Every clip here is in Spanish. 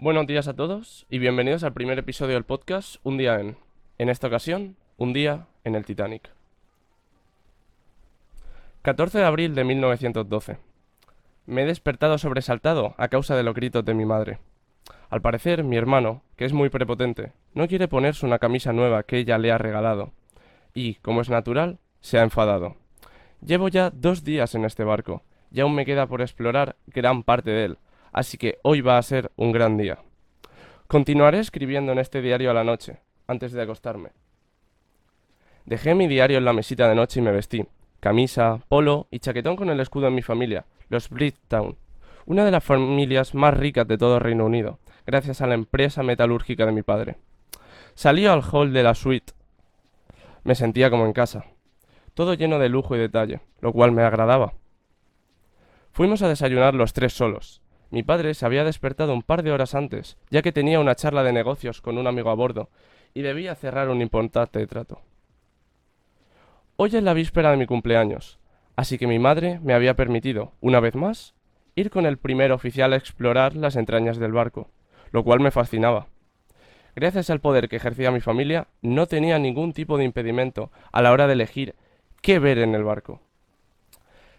Buenos días a todos y bienvenidos al primer episodio del podcast Un día en. En esta ocasión, un día en el Titanic. 14 de abril de 1912. Me he despertado sobresaltado a causa de los gritos de mi madre. Al parecer, mi hermano, que es muy prepotente, no quiere ponerse una camisa nueva que ella le ha regalado. Y, como es natural, se ha enfadado. Llevo ya dos días en este barco, y aún me queda por explorar gran parte de él, así que hoy va a ser un gran día. Continuaré escribiendo en este diario a la noche, antes de acostarme. Dejé mi diario en la mesita de noche y me vestí. Camisa, polo y chaquetón con el escudo de mi familia, los Bridgetown, una de las familias más ricas de todo Reino Unido, gracias a la empresa metalúrgica de mi padre. Salí al hall de la suite. Me sentía como en casa, todo lleno de lujo y detalle, lo cual me agradaba. Fuimos a desayunar los tres solos. Mi padre se había despertado un par de horas antes, ya que tenía una charla de negocios con un amigo a bordo, y debía cerrar un importante trato. Hoy es la víspera de mi cumpleaños, así que mi madre me había permitido, una vez más, ir con el primer oficial a explorar las entrañas del barco, lo cual me fascinaba. Gracias al poder que ejercía mi familia, no tenía ningún tipo de impedimento a la hora de elegir qué ver en el barco.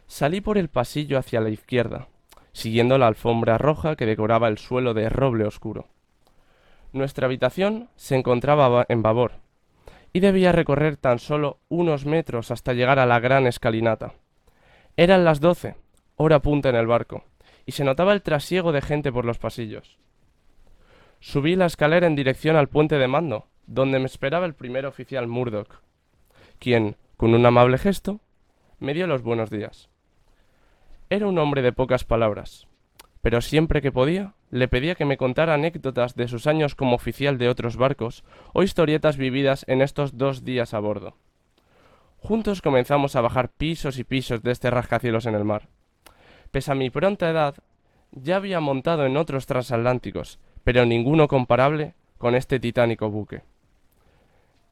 Salí por el pasillo hacia la izquierda, siguiendo la alfombra roja que decoraba el suelo de roble oscuro. Nuestra habitación se encontraba en babor, y debía recorrer tan solo unos metros hasta llegar a la gran escalinata. Eran las doce, hora punta en el barco, y se notaba el trasiego de gente por los pasillos. Subí la escalera en dirección al puente de mando, donde me esperaba el primer oficial Murdoch, quien, con un amable gesto, me dio los buenos días. Era un hombre de pocas palabras, pero siempre que podía le pedía que me contara anécdotas de sus años como oficial de otros barcos o historietas vividas en estos dos días a bordo. Juntos comenzamos a bajar pisos y pisos de este rascacielos en el mar. Pese a mi pronta edad, ya había montado en otros transatlánticos, pero ninguno comparable con este titánico buque.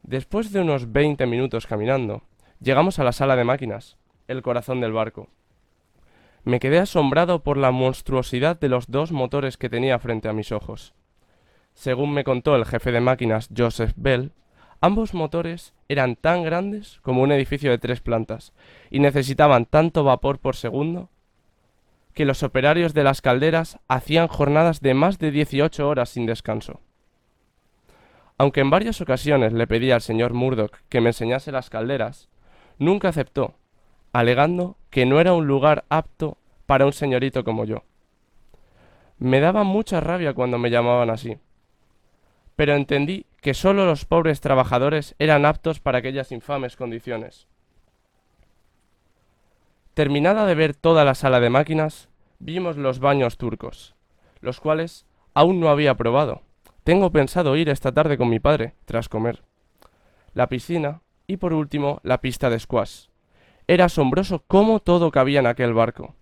Después de unos veinte minutos caminando, llegamos a la sala de máquinas, el corazón del barco. Me quedé asombrado por la monstruosidad de los dos motores que tenía frente a mis ojos. Según me contó el jefe de máquinas Joseph Bell, ambos motores eran tan grandes como un edificio de tres plantas y necesitaban tanto vapor por segundo que los operarios de las calderas hacían jornadas de más de 18 horas sin descanso. Aunque en varias ocasiones le pedí al señor Murdoch que me enseñase las calderas, nunca aceptó, alegando que no era un lugar apto para un señorito como yo. Me daba mucha rabia cuando me llamaban así, pero entendí que sólo los pobres trabajadores eran aptos para aquellas infames condiciones. Terminada de ver toda la sala de máquinas, vimos los baños turcos, los cuales aún no había probado. Tengo pensado ir esta tarde con mi padre, tras comer. La piscina y por último la pista de squash, era asombroso cómo todo cabía en aquel barco.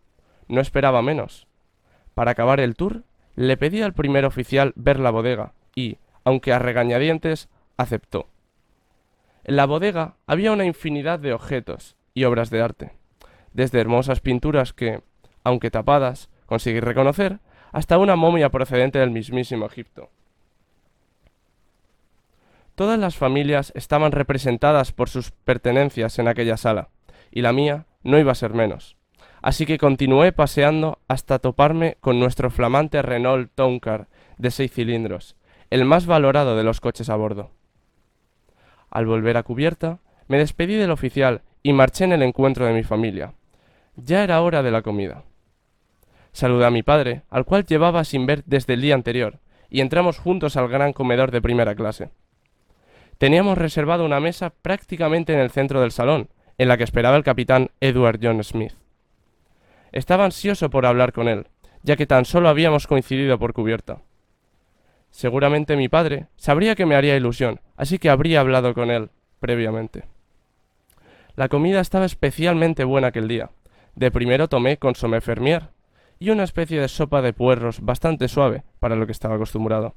No esperaba menos. Para acabar el tour, le pedí al primer oficial ver la bodega y, aunque a regañadientes, aceptó. En la bodega había una infinidad de objetos y obras de arte, desde hermosas pinturas que, aunque tapadas, conseguí reconocer, hasta una momia procedente del mismísimo Egipto. Todas las familias estaban representadas por sus pertenencias en aquella sala, y la mía no iba a ser menos. Así que continué paseando hasta toparme con nuestro flamante Renault Towncar de seis cilindros, el más valorado de los coches a bordo. Al volver a cubierta, me despedí del oficial y marché en el encuentro de mi familia. Ya era hora de la comida. Saludé a mi padre, al cual llevaba sin ver desde el día anterior, y entramos juntos al gran comedor de primera clase. Teníamos reservado una mesa prácticamente en el centro del salón, en la que esperaba el capitán Edward John Smith. Estaba ansioso por hablar con él, ya que tan solo habíamos coincidido por cubierta. Seguramente mi padre sabría que me haría ilusión, así que habría hablado con él previamente. La comida estaba especialmente buena aquel día. De primero tomé consomé fermier y una especie de sopa de puerros bastante suave para lo que estaba acostumbrado.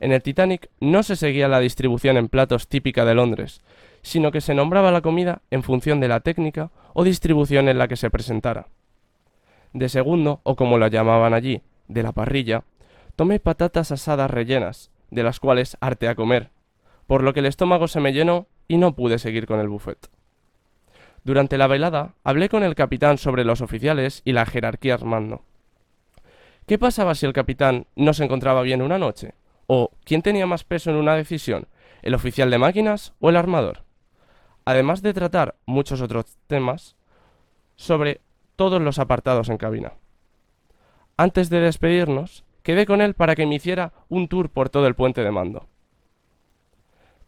En el Titanic no se seguía la distribución en platos típica de Londres, sino que se nombraba la comida en función de la técnica o distribución en la que se presentara. De segundo, o como la llamaban allí, de la parrilla, tomé patatas asadas rellenas, de las cuales harté a comer, por lo que el estómago se me llenó y no pude seguir con el buffet. Durante la velada hablé con el capitán sobre los oficiales y la jerarquía armando. ¿Qué pasaba si el capitán no se encontraba bien una noche? ¿O quién tenía más peso en una decisión, el oficial de máquinas o el armador? Además de tratar muchos otros temas sobre todos los apartados en cabina. Antes de despedirnos, quedé con él para que me hiciera un tour por todo el puente de mando.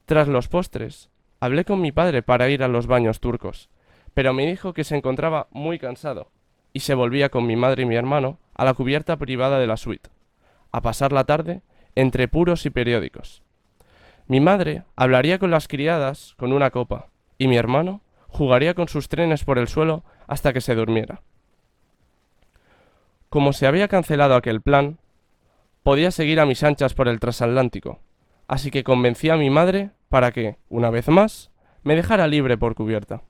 Tras los postres, hablé con mi padre para ir a los baños turcos, pero me dijo que se encontraba muy cansado y se volvía con mi madre y mi hermano a la cubierta privada de la suite, a pasar la tarde entre puros y periódicos. Mi madre hablaría con las criadas con una copa, y mi hermano jugaría con sus trenes por el suelo hasta que se durmiera. Como se había cancelado aquel plan, podía seguir a mis anchas por el transatlántico, así que convencí a mi madre para que, una vez más, me dejara libre por cubierta.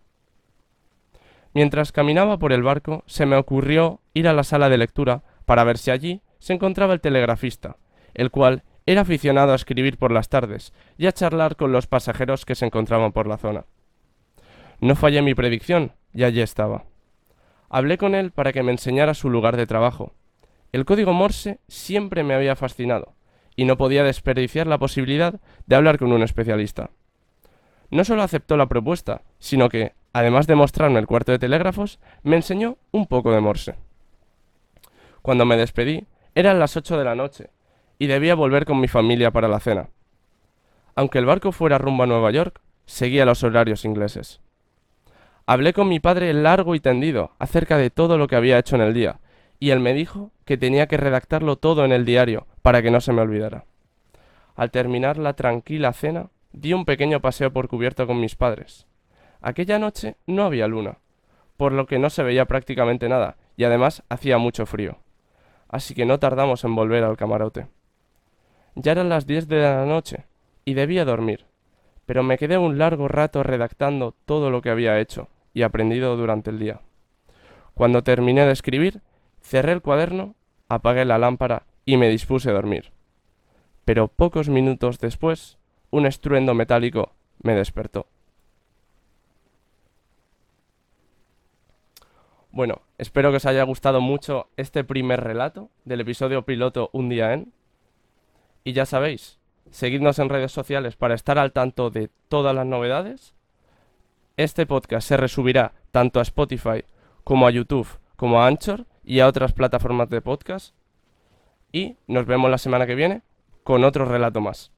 Mientras caminaba por el barco, se me ocurrió ir a la sala de lectura para ver si allí se encontraba el telegrafista, el cual era aficionado a escribir por las tardes y a charlar con los pasajeros que se encontraban por la zona. No fallé mi predicción, y allí estaba. Hablé con él para que me enseñara su lugar de trabajo. El código Morse siempre me había fascinado, y no podía desperdiciar la posibilidad de hablar con un especialista. No solo aceptó la propuesta, sino que, además de mostrarme el cuarto de telégrafos, me enseñó un poco de Morse. Cuando me despedí, eran las ocho de la noche, y debía volver con mi familia para la cena. Aunque el barco fuera rumbo a Nueva York, seguía los horarios ingleses. Hablé con mi padre largo y tendido acerca de todo lo que había hecho en el día, y él me dijo que tenía que redactarlo todo en el diario para que no se me olvidara. Al terminar la tranquila cena, di un pequeño paseo por cubierto con mis padres. Aquella noche no había luna, por lo que no se veía prácticamente nada, y además hacía mucho frío. Así que no tardamos en volver al camarote. Ya eran las diez de la noche, y debía dormir, pero me quedé un largo rato redactando todo lo que había hecho y aprendido durante el día. Cuando terminé de escribir, cerré el cuaderno, apagué la lámpara y me dispuse a dormir. Pero pocos minutos después, un estruendo metálico me despertó. Bueno, espero que os haya gustado mucho este primer relato del episodio piloto Un día en. Y ya sabéis, seguidnos en redes sociales para estar al tanto de todas las novedades. Este podcast se resubirá tanto a Spotify como a YouTube, como a Anchor y a otras plataformas de podcast. Y nos vemos la semana que viene con otro relato más.